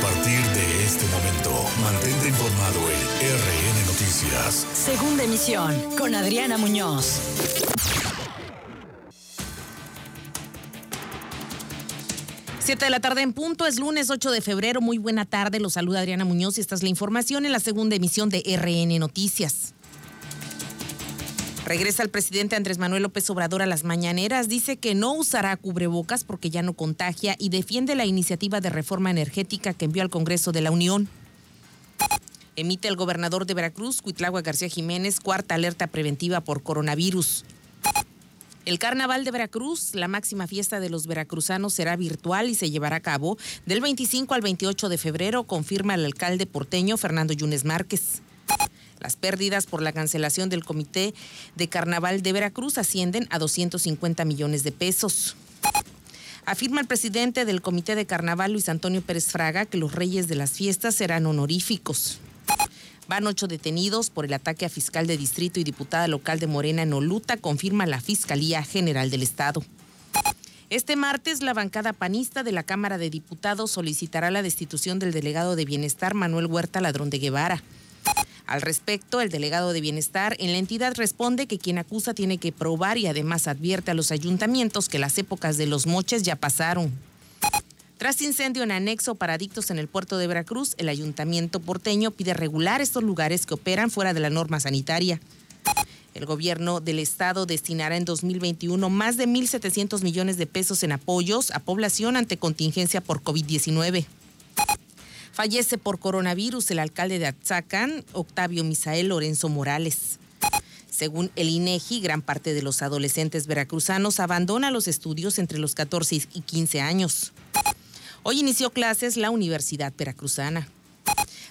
partir de este momento, mantente informado en RN Noticias. Segunda emisión con Adriana Muñoz. Siete de la tarde en punto, es lunes 8 de febrero. Muy buena tarde, los saluda Adriana Muñoz y esta es la información en la segunda emisión de RN Noticias. Regresa el presidente Andrés Manuel López Obrador a las mañaneras, dice que no usará cubrebocas porque ya no contagia y defiende la iniciativa de reforma energética que envió al Congreso de la Unión. Emite el gobernador de Veracruz, Cuitlagua García Jiménez, cuarta alerta preventiva por coronavirus. El Carnaval de Veracruz, la máxima fiesta de los veracruzanos, será virtual y se llevará a cabo del 25 al 28 de febrero, confirma el alcalde porteño Fernando Yunes Márquez. Las pérdidas por la cancelación del Comité de Carnaval de Veracruz ascienden a 250 millones de pesos. Afirma el presidente del Comité de Carnaval, Luis Antonio Pérez Fraga, que los reyes de las fiestas serán honoríficos. Van ocho detenidos por el ataque a fiscal de distrito y diputada local de Morena en Oluta, confirma la Fiscalía General del Estado. Este martes, la bancada panista de la Cámara de Diputados solicitará la destitución del delegado de Bienestar, Manuel Huerta Ladrón de Guevara. Al respecto, el delegado de Bienestar en la entidad responde que quien acusa tiene que probar y además advierte a los ayuntamientos que las épocas de los moches ya pasaron. Tras incendio en anexo para adictos en el puerto de Veracruz, el ayuntamiento porteño pide regular estos lugares que operan fuera de la norma sanitaria. El gobierno del estado destinará en 2021 más de 1.700 millones de pesos en apoyos a población ante contingencia por COVID-19. Fallece por coronavirus el alcalde de Atzacán, Octavio Misael Lorenzo Morales. Según el INEGI, gran parte de los adolescentes veracruzanos abandona los estudios entre los 14 y 15 años. Hoy inició clases la Universidad Veracruzana.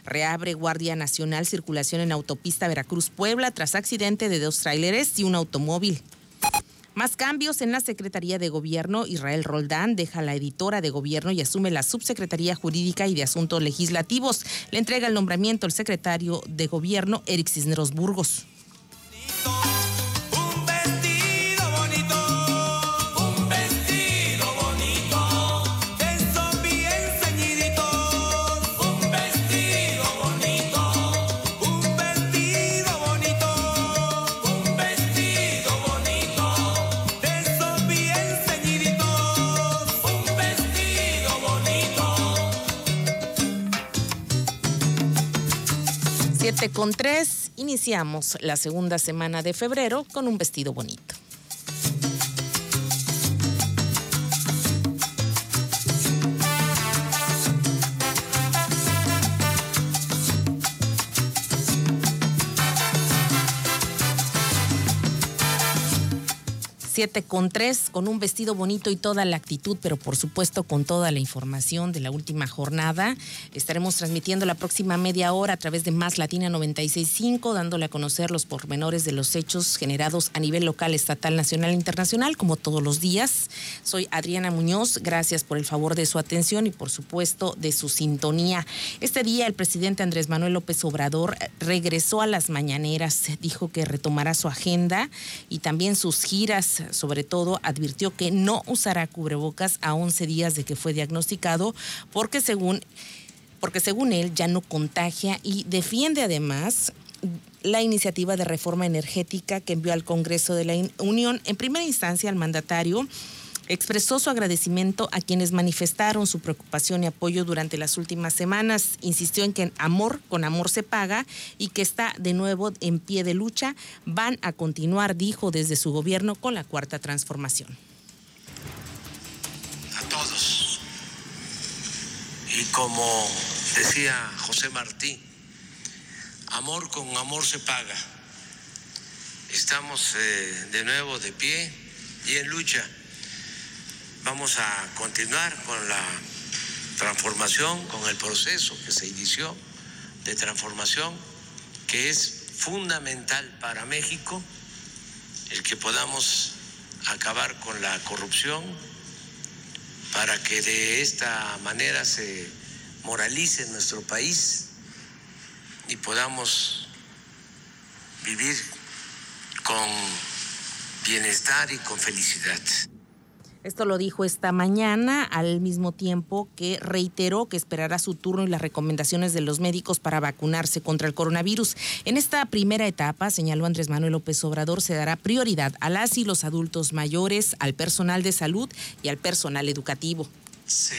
Reabre Guardia Nacional circulación en autopista Veracruz-Puebla tras accidente de dos tráileres y un automóvil. Más cambios en la Secretaría de Gobierno. Israel Roldán deja la editora de Gobierno y asume la Subsecretaría Jurídica y de Asuntos Legislativos. Le entrega el nombramiento el secretario de Gobierno, Eric Cisneros Burgos. Con tres, iniciamos la segunda semana de febrero con un vestido bonito. 7 con 3, con un vestido bonito y toda la actitud, pero por supuesto con toda la información de la última jornada. Estaremos transmitiendo la próxima media hora a través de Más Latina 965, dándole a conocer los pormenores de los hechos generados a nivel local, estatal, nacional e internacional, como todos los días. Soy Adriana Muñoz, gracias por el favor de su atención y por supuesto de su sintonía. Este día el presidente Andrés Manuel López Obrador regresó a las mañaneras, dijo que retomará su agenda y también sus giras sobre todo advirtió que no usará cubrebocas a 11 días de que fue diagnosticado porque según, porque según él ya no contagia y defiende además la iniciativa de reforma energética que envió al Congreso de la Unión. En primera instancia al mandatario expresó su agradecimiento a quienes manifestaron su preocupación y apoyo durante las últimas semanas. Insistió en que amor con amor se paga y que está de nuevo en pie de lucha. Van a continuar, dijo desde su gobierno, con la cuarta transformación. A todos. Y como decía José Martí, amor con amor se paga. Estamos eh, de nuevo de pie y en lucha Vamos a continuar con la transformación, con el proceso que se inició de transformación, que es fundamental para México, el que podamos acabar con la corrupción, para que de esta manera se moralice nuestro país y podamos vivir con bienestar y con felicidad. Esto lo dijo esta mañana, al mismo tiempo que reiteró que esperará su turno y las recomendaciones de los médicos para vacunarse contra el coronavirus. En esta primera etapa, señaló Andrés Manuel López Obrador, se dará prioridad a las y los adultos mayores, al personal de salud y al personal educativo. Se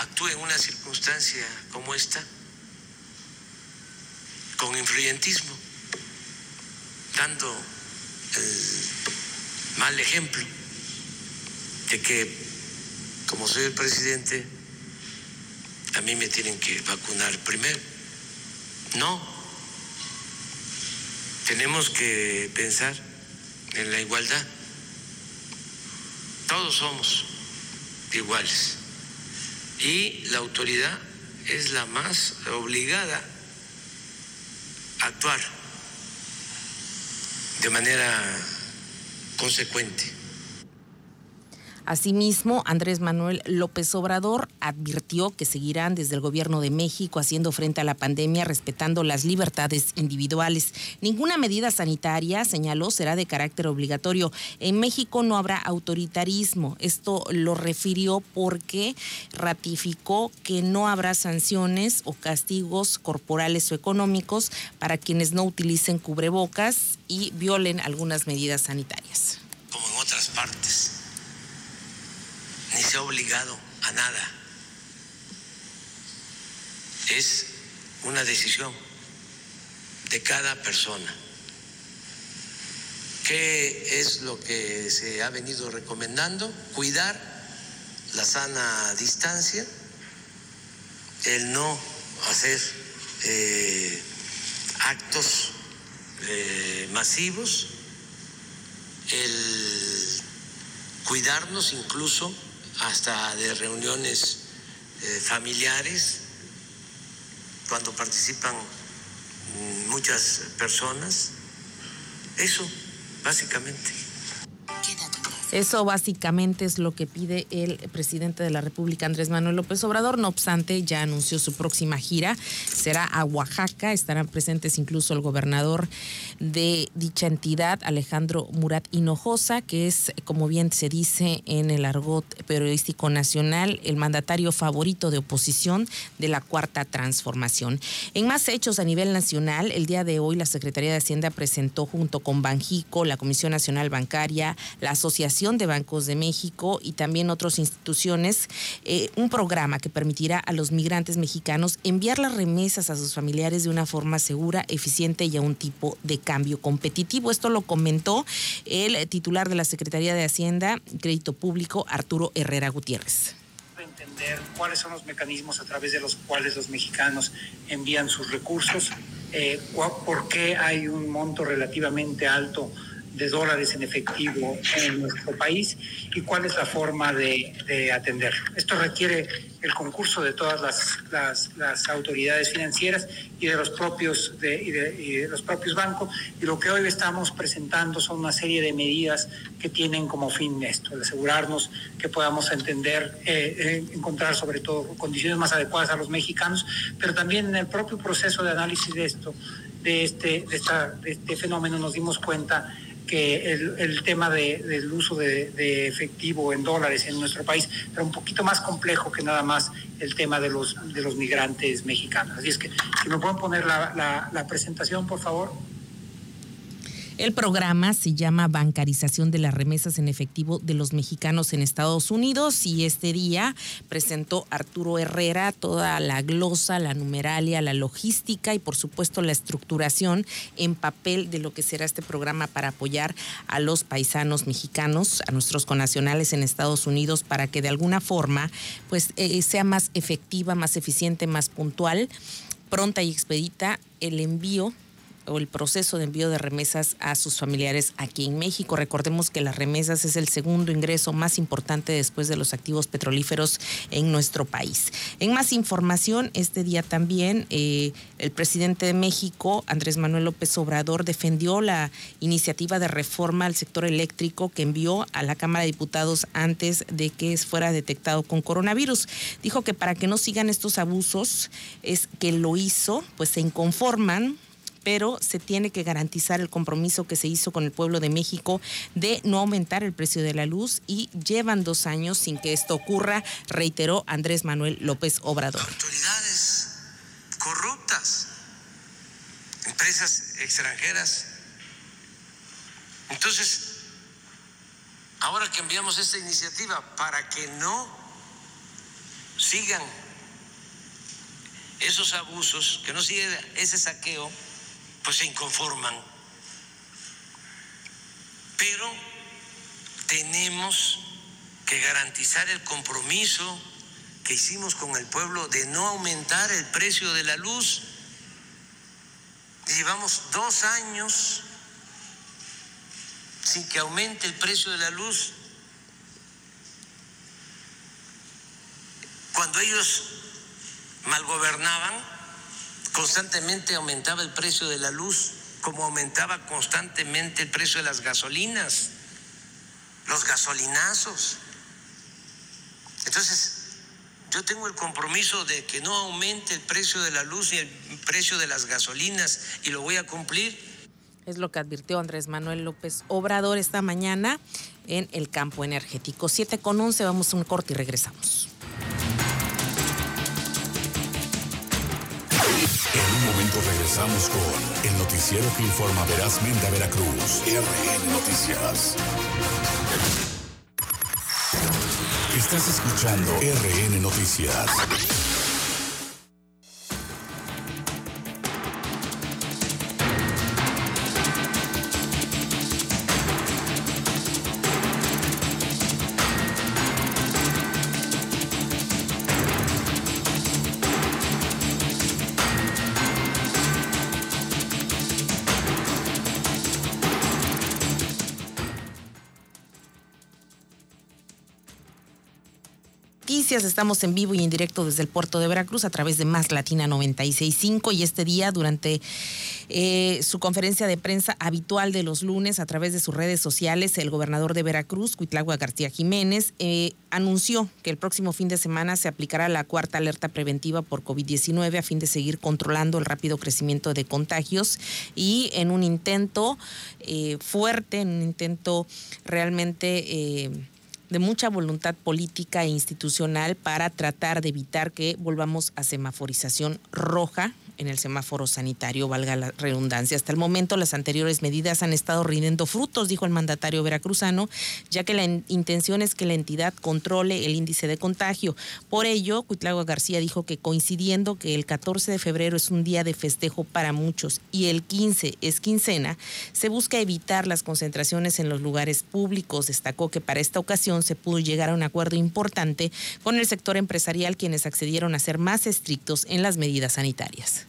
actúa en una circunstancia como esta con influyentismo, dando el mal ejemplo de que como soy el presidente, a mí me tienen que vacunar primero. No, tenemos que pensar en la igualdad. Todos somos iguales. Y la autoridad es la más obligada a actuar de manera consecuente. Asimismo, Andrés Manuel López Obrador advirtió que seguirán desde el gobierno de México haciendo frente a la pandemia respetando las libertades individuales. Ninguna medida sanitaria, señaló, será de carácter obligatorio. En México no habrá autoritarismo. Esto lo refirió porque ratificó que no habrá sanciones o castigos corporales o económicos para quienes no utilicen cubrebocas y violen algunas medidas sanitarias. Como en otras partes ni se ha obligado a nada. Es una decisión de cada persona. ¿Qué es lo que se ha venido recomendando? Cuidar la sana distancia, el no hacer eh, actos eh, masivos, el cuidarnos incluso hasta de reuniones eh, familiares, cuando participan mm, muchas personas. Eso, básicamente. Eso básicamente es lo que pide el presidente de la República, Andrés Manuel López Obrador. No obstante, ya anunció su próxima gira. Será a Oaxaca. Estarán presentes incluso el gobernador de dicha entidad, Alejandro Murat Hinojosa, que es, como bien se dice en el argot periodístico nacional, el mandatario favorito de oposición de la Cuarta Transformación. En más hechos a nivel nacional, el día de hoy la Secretaría de Hacienda presentó junto con Banjico, la Comisión Nacional Bancaria, la Asociación de Bancos de México y también otras instituciones eh, un programa que permitirá a los migrantes mexicanos enviar las remesas a sus familiares de una forma segura, eficiente y a un tipo de cambio competitivo. Esto lo comentó el titular de la Secretaría de Hacienda Crédito Público, Arturo Herrera Gutiérrez entender cuáles son los mecanismos a través de los cuales los mexicanos envían sus recursos, eh, por qué hay un monto relativamente alto de dólares en efectivo en nuestro país y cuál es la forma de, de atenderlo. Esto requiere el concurso de todas las, las, autoridades financieras y de los propios de, y de, los propios bancos y lo que hoy estamos presentando son una serie de medidas que tienen como fin esto, el asegurarnos que podamos entender, eh, eh, encontrar sobre todo condiciones más adecuadas a los mexicanos, pero también en el propio proceso de análisis de esto, de este, de, esta, de este fenómeno nos dimos cuenta que el, tema del uso de, efectivo en dólares en nuestro país era un poquito más complejo que nada más el tema de los, de los migrantes mexicanos. Así es que, si me pueden poner la, la presentación, por favor. El programa se llama Bancarización de las remesas en efectivo de los mexicanos en Estados Unidos y este día presentó Arturo Herrera toda la glosa, la numeralia, la logística y por supuesto la estructuración en papel de lo que será este programa para apoyar a los paisanos mexicanos, a nuestros conacionales en Estados Unidos para que de alguna forma pues eh, sea más efectiva, más eficiente, más puntual, pronta y expedita el envío o el proceso de envío de remesas a sus familiares aquí en México. Recordemos que las remesas es el segundo ingreso más importante después de los activos petrolíferos en nuestro país. En más información, este día también eh, el presidente de México, Andrés Manuel López Obrador, defendió la iniciativa de reforma al sector eléctrico que envió a la Cámara de Diputados antes de que fuera detectado con coronavirus. Dijo que para que no sigan estos abusos es que lo hizo, pues se inconforman pero se tiene que garantizar el compromiso que se hizo con el pueblo de México de no aumentar el precio de la luz y llevan dos años sin que esto ocurra, reiteró Andrés Manuel López Obrador. Autoridades corruptas, empresas extranjeras. Entonces, ahora que enviamos esta iniciativa para que no sigan esos abusos, que no siga ese saqueo, pues se inconforman. Pero tenemos que garantizar el compromiso que hicimos con el pueblo de no aumentar el precio de la luz. Llevamos dos años sin que aumente el precio de la luz. Cuando ellos malgobernaban, constantemente aumentaba el precio de la luz, como aumentaba constantemente el precio de las gasolinas, los gasolinazos. Entonces, yo tengo el compromiso de que no aumente el precio de la luz y el precio de las gasolinas y lo voy a cumplir. Es lo que advirtió Andrés Manuel López Obrador esta mañana en el campo energético. 7 con 11, vamos a un corte y regresamos. En un momento regresamos con el noticiero que informa verazmente a Veracruz. RN Noticias. Estás escuchando RN Noticias. Estamos en vivo y en directo desde el puerto de Veracruz a través de Más Latina 965 y este día durante eh, su conferencia de prensa habitual de los lunes a través de sus redes sociales, el gobernador de Veracruz, Cuitlagua García Jiménez, eh, anunció que el próximo fin de semana se aplicará la cuarta alerta preventiva por COVID-19 a fin de seguir controlando el rápido crecimiento de contagios y en un intento eh, fuerte, en un intento realmente de mucha voluntad política e institucional para tratar de evitar que volvamos a semaforización roja en el semáforo sanitario, valga la redundancia. Hasta el momento las anteriores medidas han estado rindiendo frutos, dijo el mandatario veracruzano, ya que la intención es que la entidad controle el índice de contagio. Por ello, Cuitlagua García dijo que coincidiendo que el 14 de febrero es un día de festejo para muchos y el 15 es quincena, se busca evitar las concentraciones en los lugares públicos. Destacó que para esta ocasión se pudo llegar a un acuerdo importante con el sector empresarial, quienes accedieron a ser más estrictos en las medidas sanitarias.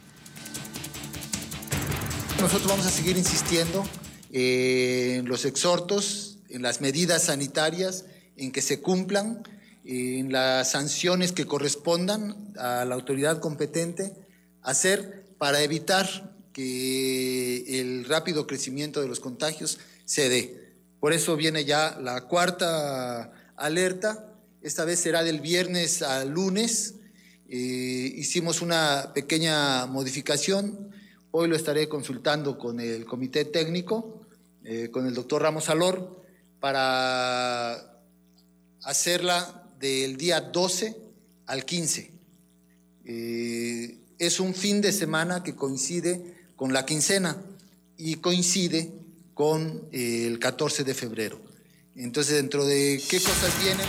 Nosotros vamos a seguir insistiendo eh, en los exhortos, en las medidas sanitarias, en que se cumplan, en las sanciones que correspondan a la autoridad competente hacer para evitar que el rápido crecimiento de los contagios se dé. Por eso viene ya la cuarta alerta. Esta vez será del viernes al lunes. Eh, hicimos una pequeña modificación Hoy lo estaré consultando con el comité técnico, eh, con el doctor Ramos Alor, para hacerla del día 12 al 15. Eh, es un fin de semana que coincide con la quincena y coincide con eh, el 14 de febrero. Entonces, dentro de qué cosas vienen,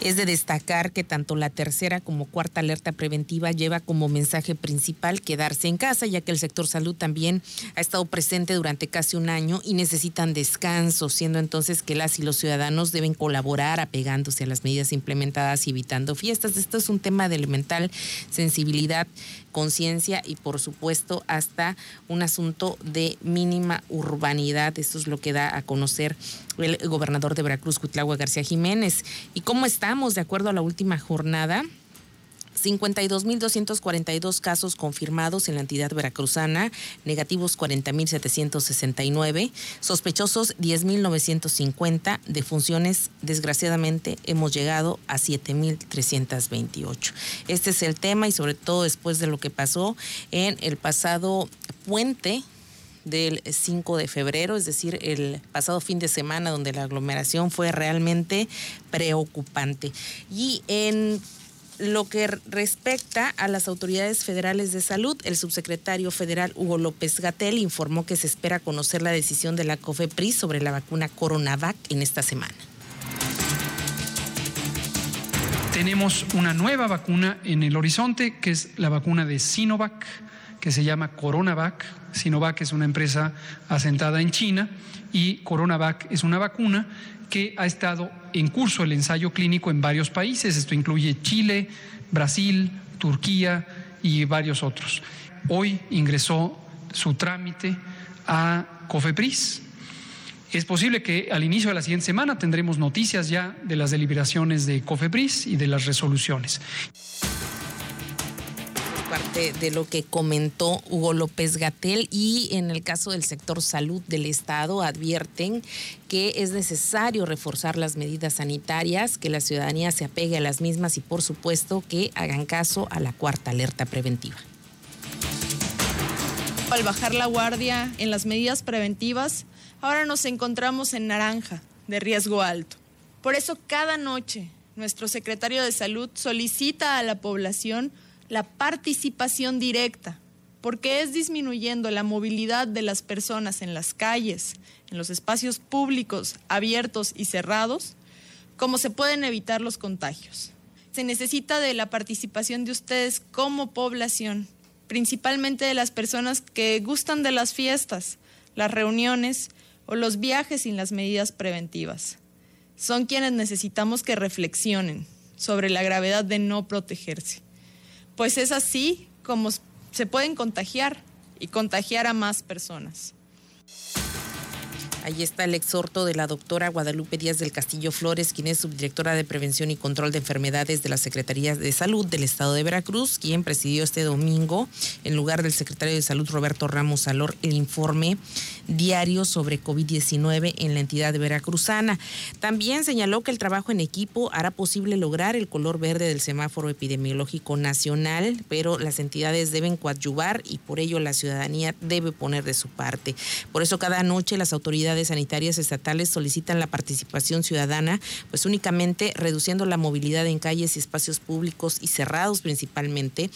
es de destacar que tanto la tercera como cuarta alerta preventiva lleva como mensaje principal quedarse en casa, ya que el sector salud también ha estado presente durante casi un año y necesitan descanso, siendo entonces que las y los ciudadanos deben colaborar apegándose a las medidas implementadas y evitando fiestas. Esto es un tema de elemental sensibilidad conciencia y por supuesto hasta un asunto de mínima urbanidad. Esto es lo que da a conocer el gobernador de Veracruz, Cuitlagua García Jiménez. ¿Y cómo de acuerdo a la última jornada? 52.242 casos confirmados en la entidad veracruzana, negativos 40.769, sospechosos 10.950, defunciones desgraciadamente hemos llegado a 7.328. Este es el tema y sobre todo después de lo que pasó en el pasado puente del 5 de febrero, es decir, el pasado fin de semana donde la aglomeración fue realmente preocupante. Y en lo que respecta a las autoridades federales de salud, el subsecretario federal Hugo López Gatel informó que se espera conocer la decisión de la COFEPRIS sobre la vacuna Coronavac en esta semana. Tenemos una nueva vacuna en el horizonte, que es la vacuna de Sinovac, que se llama Coronavac. Sinovac es una empresa asentada en China y Coronavac es una vacuna que ha estado en curso el ensayo clínico en varios países. Esto incluye Chile, Brasil, Turquía y varios otros. Hoy ingresó su trámite a COFEPRIS. Es posible que al inicio de la siguiente semana tendremos noticias ya de las deliberaciones de COFEPRIS y de las resoluciones parte de lo que comentó Hugo López Gatel y en el caso del sector salud del Estado advierten que es necesario reforzar las medidas sanitarias, que la ciudadanía se apegue a las mismas y por supuesto que hagan caso a la cuarta alerta preventiva. Al bajar la guardia en las medidas preventivas, ahora nos encontramos en naranja, de riesgo alto. Por eso cada noche nuestro secretario de salud solicita a la población la participación directa, porque es disminuyendo la movilidad de las personas en las calles, en los espacios públicos abiertos y cerrados, como se pueden evitar los contagios. Se necesita de la participación de ustedes como población, principalmente de las personas que gustan de las fiestas, las reuniones o los viajes sin las medidas preventivas. Son quienes necesitamos que reflexionen sobre la gravedad de no protegerse pues es así como se pueden contagiar y contagiar a más personas. Ahí está el exhorto de la doctora Guadalupe Díaz del Castillo Flores, quien es subdirectora de Prevención y Control de Enfermedades de la Secretaría de Salud del Estado de Veracruz, quien presidió este domingo, en lugar del secretario de Salud Roberto Ramos Salor, el informe diario sobre COVID-19 en la entidad veracruzana. También señaló que el trabajo en equipo hará posible lograr el color verde del semáforo epidemiológico nacional, pero las entidades deben coadyuvar y por ello la ciudadanía debe poner de su parte. Por eso cada noche las sanitarias estatales solicitan la participación ciudadana, pues únicamente reduciendo la movilidad en calles y espacios públicos y cerrados principalmente.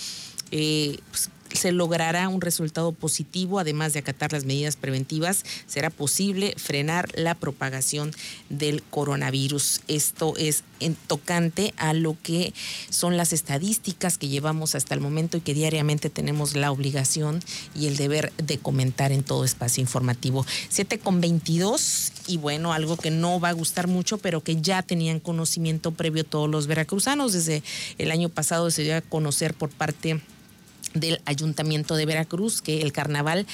Eh, pues, se logrará un resultado positivo, además de acatar las medidas preventivas, será posible frenar la propagación del coronavirus. Esto es en tocante a lo que son las estadísticas que llevamos hasta el momento y que diariamente tenemos la obligación y el deber de comentar en todo espacio informativo. 7 con 22 y bueno, algo que no va a gustar mucho, pero que ya tenían conocimiento previo todos los veracruzanos. Desde el año pasado se dio a conocer por parte del Ayuntamiento de Veracruz que el carnaval,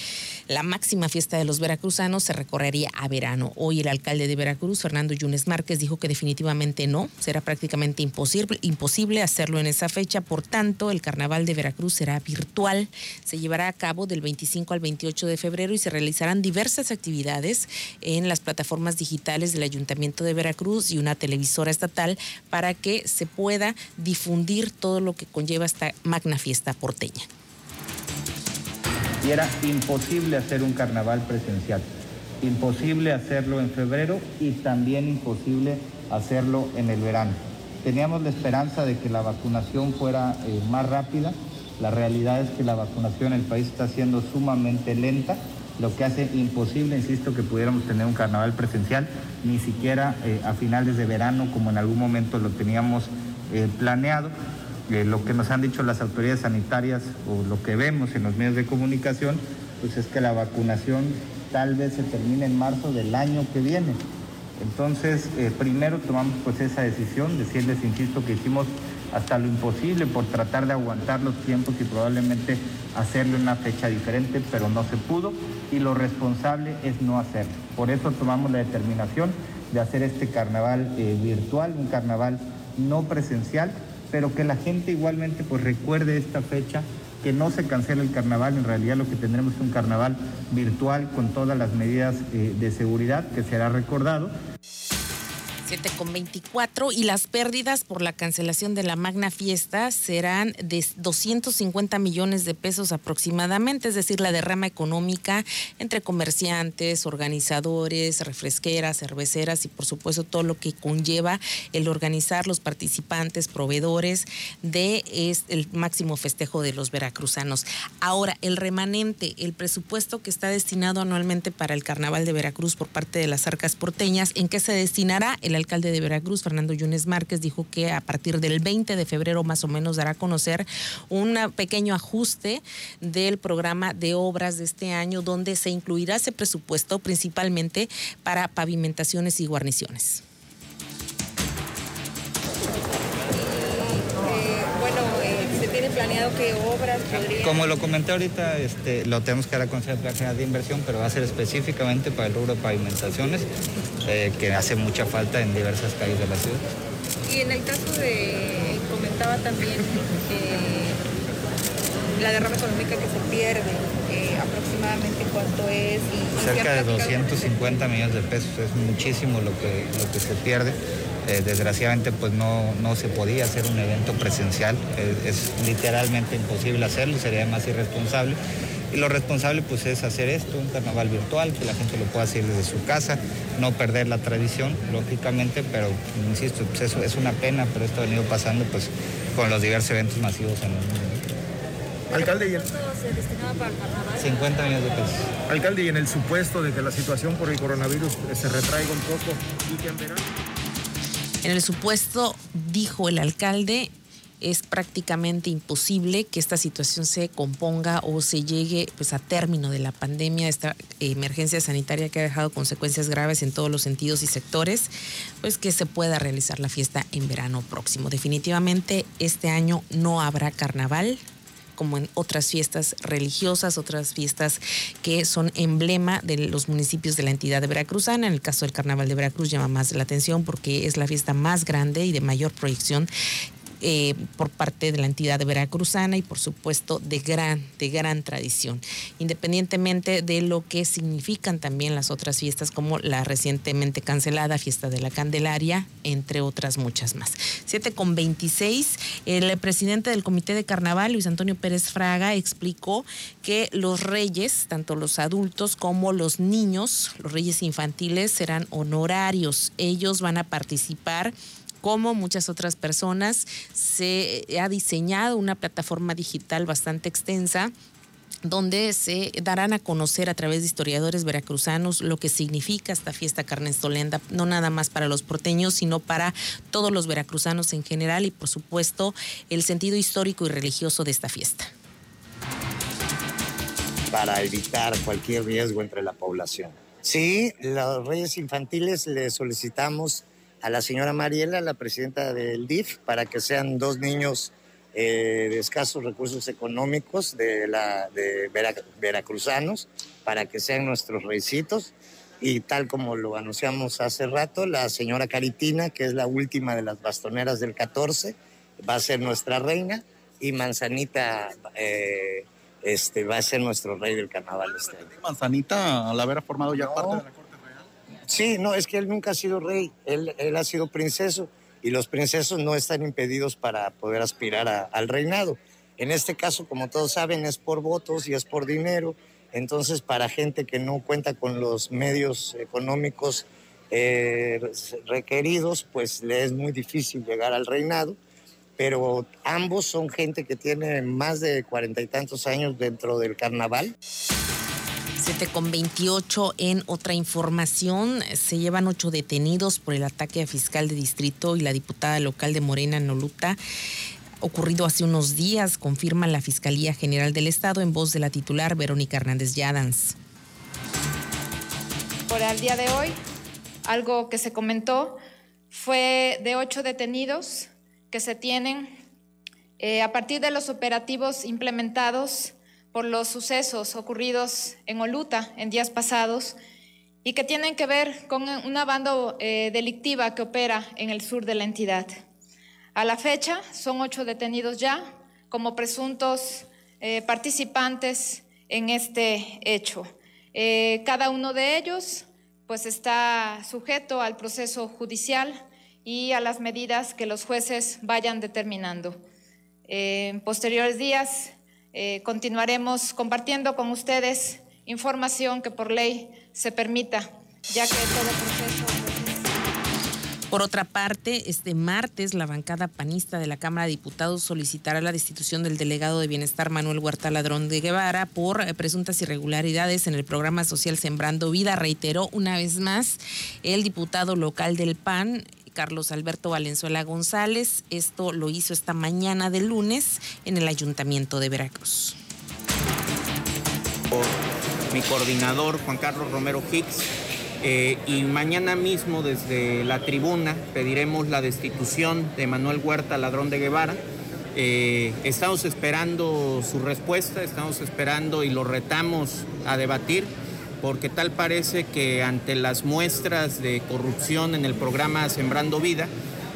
la máxima fiesta de los veracruzanos, se recorrería a verano. Hoy el alcalde de Veracruz, Fernando Yunes Márquez, dijo que definitivamente no, será prácticamente imposible, imposible hacerlo en esa fecha. Por tanto, el carnaval de Veracruz será virtual, se llevará a cabo del 25 al 28 de febrero y se realizarán diversas actividades en las plataformas digitales del Ayuntamiento de Veracruz y una televisora estatal para que se pueda difundir todo lo que conlleva esta magna fiesta porteña y era imposible hacer un carnaval presencial, imposible hacerlo en febrero y también imposible hacerlo en el verano. Teníamos la esperanza de que la vacunación fuera eh, más rápida, la realidad es que la vacunación en el país está siendo sumamente lenta, lo que hace imposible, insisto, que pudiéramos tener un carnaval presencial, ni siquiera eh, a finales de verano como en algún momento lo teníamos eh, planeado lo que nos han dicho las autoridades sanitarias o lo que vemos en los medios de comunicación, pues es que la vacunación tal vez se termine en marzo del año que viene. Entonces, eh, primero tomamos pues esa decisión, decirles, insisto, que hicimos hasta lo imposible por tratar de aguantar los tiempos y probablemente hacerlo en una fecha diferente, pero no se pudo y lo responsable es no hacerlo. Por eso tomamos la determinación de hacer este carnaval eh, virtual, un carnaval no presencial, pero que la gente igualmente pues recuerde esta fecha que no se cancele el carnaval, en realidad lo que tendremos es un carnaval virtual con todas las medidas eh, de seguridad que será recordado 7 con 24 y las pérdidas por la cancelación de la Magna Fiesta serán de 250 millones de pesos aproximadamente, es decir, la derrama económica entre comerciantes, organizadores, refresqueras, cerveceras y por supuesto todo lo que conlleva el organizar los participantes, proveedores de el máximo festejo de los veracruzanos. Ahora, el remanente, el presupuesto que está destinado anualmente para el Carnaval de Veracruz por parte de las arcas porteñas, ¿en qué se destinará? El alcalde de Veracruz, Fernando Yunes Márquez, dijo que a partir del 20 de febrero más o menos dará a conocer un pequeño ajuste del programa de obras de este año, donde se incluirá ese presupuesto principalmente para pavimentaciones y guarniciones. Planeado qué obras podrían... Como lo comenté ahorita, este, lo tenemos que dar a conocer la general de inversión, pero va a ser específicamente para el rubro de pavimentaciones, eh, que hace mucha falta en diversas calles de la ciudad. Y en el caso de, comentaba también eh, la derrama económica que se pierde, eh, aproximadamente cuánto es. Cerca de 250 millones de pesos, es muchísimo lo que, lo que se pierde. Eh, desgraciadamente pues no, no se podía hacer un evento presencial, es, literalmente imposible hacerlo, sería más irresponsable. Y lo responsable pues es hacer esto, un carnaval virtual, que la gente lo pueda hacer desde su casa, no perder la tradición, lógicamente, pero insisto, pues eso es una pena, pero esto ha venido pasando pues con los diversos eventos masivos en el mundo. Alcalde, ¿y el... se destinaba para el carnaval? 50 millones de pesos. Alcalde, y en el supuesto de que la situación por el coronavirus se retraiga un poco y que en verano... En el supuesto, dijo el alcalde, es prácticamente imposible que esta situación se componga o se llegue pues a término de la pandemia, esta emergencia sanitaria que ha dejado consecuencias graves en todos los sentidos y sectores, pues que se pueda realizar la fiesta en verano próximo. Definitivamente este año no habrá carnaval, como en otras fiestas religiosas, otras fiestas que son emblema de los municipios de la entidad de Veracruzana. En el caso del Carnaval de Veracruz llama más la atención porque es la fiesta más grande y de mayor proyección eh, por parte de la entidad veracruzana y por supuesto de gran, de gran tradición, independientemente de lo que significan también las otras fiestas como la recientemente cancelada Fiesta de la Candelaria, entre otras muchas más. 7 con 26, el presidente del Comité de Carnaval, Luis Antonio Pérez Fraga, explicó que los reyes, tanto los adultos como los niños, los reyes infantiles, serán honorarios. Ellos van a participar como muchas otras personas, se ha diseñado una plataforma digital bastante extensa donde se darán a conocer a través de historiadores veracruzanos lo que significa esta fiesta carnestolenda, no nada más para los porteños, sino para todos los veracruzanos en general y por supuesto el sentido histórico y religioso de esta fiesta. Para evitar cualquier riesgo entre la población. Sí, los reyes infantiles le solicitamos a la señora Mariela, la presidenta del DIF, para que sean dos niños eh, de escasos recursos económicos de, la, de veracruzanos, para que sean nuestros reycitos. Y tal como lo anunciamos hace rato, la señora Caritina, que es la última de las bastoneras del 14, va a ser nuestra reina. Y Manzanita eh, este, va a ser nuestro rey del carnaval este Manzanita, al haber formado ya parte de la Sí, no, es que él nunca ha sido rey, él, ha sido princeso y los princesos no están impedidos para poder aspirar al reinado. En este caso, como todos saben, es por votos y es por dinero. Entonces, para gente que no cuenta con los medios económicos eh, requeridos, pues le es muy difícil llegar al reinado. Pero ambos son gente que tiene más de cuarenta y tantos años dentro del carnaval. 7 con 28 en otra información. Se llevan ocho detenidos por el ataque a fiscal de distrito y la diputada local de Morena, Noluta ocurrido hace unos días, confirma la Fiscalía General del Estado en voz de la titular Verónica Hernández Yadans. Por el día de hoy, algo que se comentó fue de ocho detenidos que se tienen eh, a partir de los operativos implementados por los sucesos ocurridos en Oluta en días pasados y que tienen que ver con una banda eh, delictiva que opera en el sur de la entidad. A la fecha son ocho detenidos ya como presuntos eh, participantes en este hecho. Eh, cada uno de ellos pues está sujeto al proceso judicial y a las medidas que los jueces vayan determinando. En posteriores días continuaremos compartiendo con ustedes información que por ley se permita, ya que todo proceso por otra parte, este martes la bancada panista de la Cámara de Diputados solicitará la destitución del delegado de Bienestar Manuel Huerta Ladrón de Guevara por eh, presuntas irregularidades en el programa social Sembrando Vida. Reiteró una vez más el diputado local del PAN, Carlos Alberto Valenzuela González. Esto lo hizo esta mañana de lunes en el Ayuntamiento de Veracruz. mi coordinador, Juan Carlos Romero Hicks, eh, y mañana mismo desde la tribuna pediremos la destitución de Manuel Huerta, ladrón de Guevara. Eh, estamos esperando su respuesta, estamos esperando y lo retamos a debatir, porque tal parece que ante las muestras de corrupción en el programa Sembrando Vida,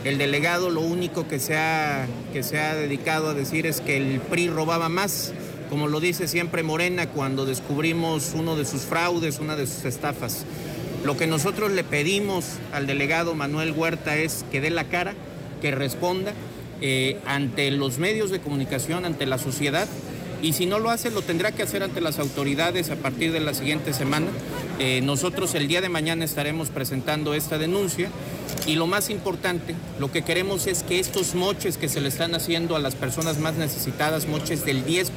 el delegado lo único que se ha, que se ha dedicado a decir es que el PRI robaba más, como lo dice siempre Morena cuando descubrimos uno de sus fraudes, una de sus estafas. Lo que nosotros le pedimos al delegado Manuel Huerta es que dé la cara, que responda eh, ante los medios de comunicación, ante la sociedad, y si no lo hace, lo tendrá que hacer ante las autoridades a partir de la siguiente semana. Eh, nosotros el día de mañana estaremos presentando esta denuncia y lo más importante, lo que queremos es que estos moches que se le están haciendo a las personas más necesitadas, moches del 10%,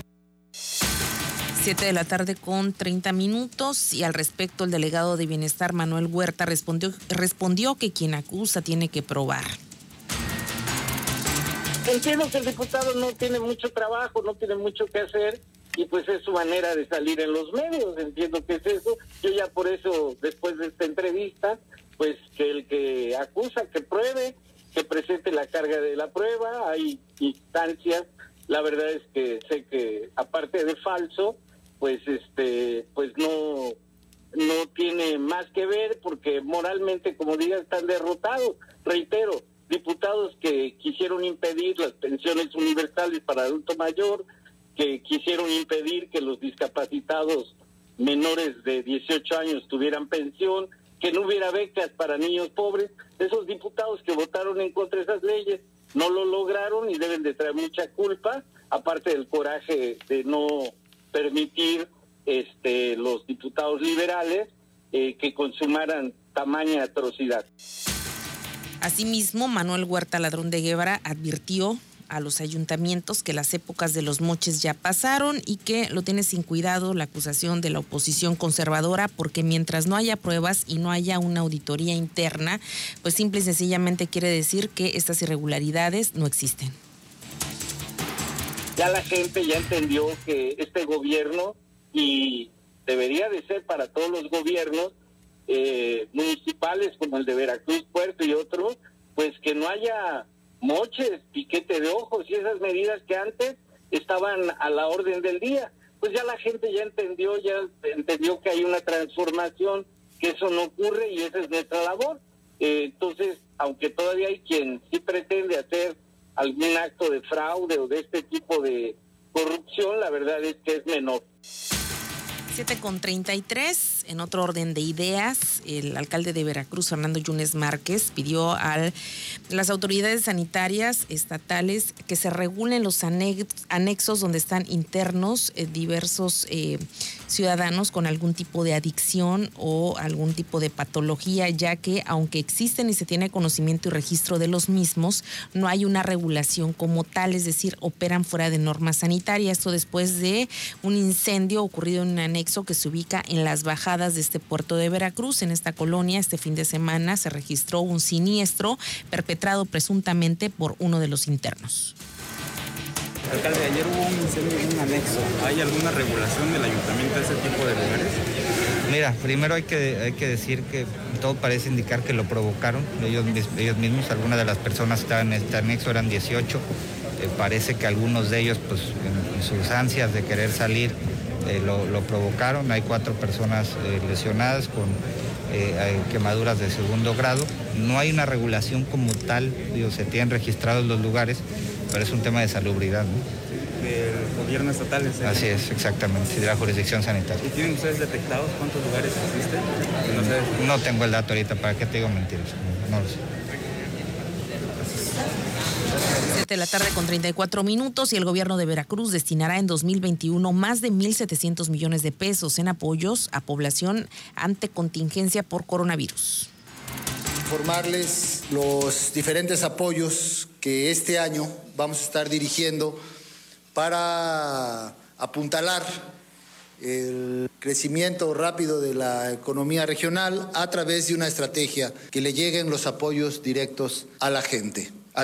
7 de la tarde con 30 minutos y al respecto el delegado de Bienestar Manuel Huerta respondió, respondió que quien acusa tiene que probar. Entiendo que el diputado no tiene mucho trabajo, no tiene mucho que hacer y pues es su manera de salir en los medios, entiendo que es eso. Yo ya por eso, después de esta entrevista, pues que el que acusa, que pruebe, que presente la carga de la prueba, hay instancias, la verdad es que sé que aparte de falso, pues este pues no no tiene más que ver porque moralmente como diga están derrotados reitero diputados que quisieron impedir las pensiones universales para adulto mayor que quisieron impedir que los discapacitados menores de 18 años tuvieran pensión que no hubiera becas para niños pobres esos diputados que votaron en contra de esas leyes no lo lograron y deben de traer mucha culpa aparte del coraje de no permitir este, los diputados liberales eh, que consumaran tamaña atrocidad. Asimismo, Manuel Huerta Ladrón de Guevara advirtió a los ayuntamientos que las épocas de los moches ya pasaron y que lo tiene sin cuidado la acusación de la oposición conservadora porque mientras no haya pruebas y no haya una auditoría interna, pues simple y sencillamente quiere decir que estas irregularidades no existen. Ya la gente ya entendió que este gobierno, y debería de ser para todos los gobiernos eh, municipales como el de Veracruz, Puerto y otros, pues que no haya moches, piquete de ojos y esas medidas que antes estaban a la orden del día. Pues ya la gente ya entendió, ya entendió que hay una transformación, que eso no ocurre y esa es nuestra labor. Eh, entonces, aunque todavía hay quien sí pretende hacer algún acto de fraude o de este tipo de corrupción, la verdad es que es menor. 7 con 33. En otro orden de ideas, el alcalde de Veracruz, Fernando Yunes Márquez, pidió a las autoridades sanitarias estatales que se regulen los anexos donde están internos eh, diversos eh, ciudadanos con algún tipo de adicción o algún tipo de patología, ya que aunque existen y se tiene conocimiento y registro de los mismos, no hay una regulación como tal, es decir, operan fuera de normas sanitarias. Esto después de un incendio ocurrido en un anexo que se ubica en las bajadas de este puerto de Veracruz. En esta colonia, este fin de semana se registró un siniestro perpetrado presuntamente por uno de los internos. Alcalde, ayer hubo un incendio en un anexo. ¿Hay alguna regulación del ayuntamiento de ese tipo de lugares? Mira, primero hay que, hay que decir que todo parece indicar que lo provocaron ellos, ellos mismos. Algunas de las personas que estaban en este anexo eran 18. Eh, parece que algunos de ellos, pues en, sus ansias de querer salir, eh, lo, provocaron. Hay cuatro personas eh, lesionadas con quemaduras de segundo grado. No hay una regulación como tal, digo, se tienen registrados los lugares, pero es un tema de salubridad. ¿no? Del gobierno estatal. ¿es Así es, exactamente, de la jurisdicción sanitaria. ¿Y tienen ustedes detectados cuántos lugares existen? No sé. No tengo el dato ahorita, ¿para qué te digo mentiras? No lo sé. 7 de la tarde con 34 minutos y el gobierno de Veracruz destinará en 2021 más de 1.700 millones de pesos en apoyos a población ante contingencia por coronavirus. Informarles los diferentes apoyos que este año vamos a estar dirigiendo para apuntalar el crecimiento rápido de la economía regional a través de una estrategia que le lleguen los apoyos directos a la gente.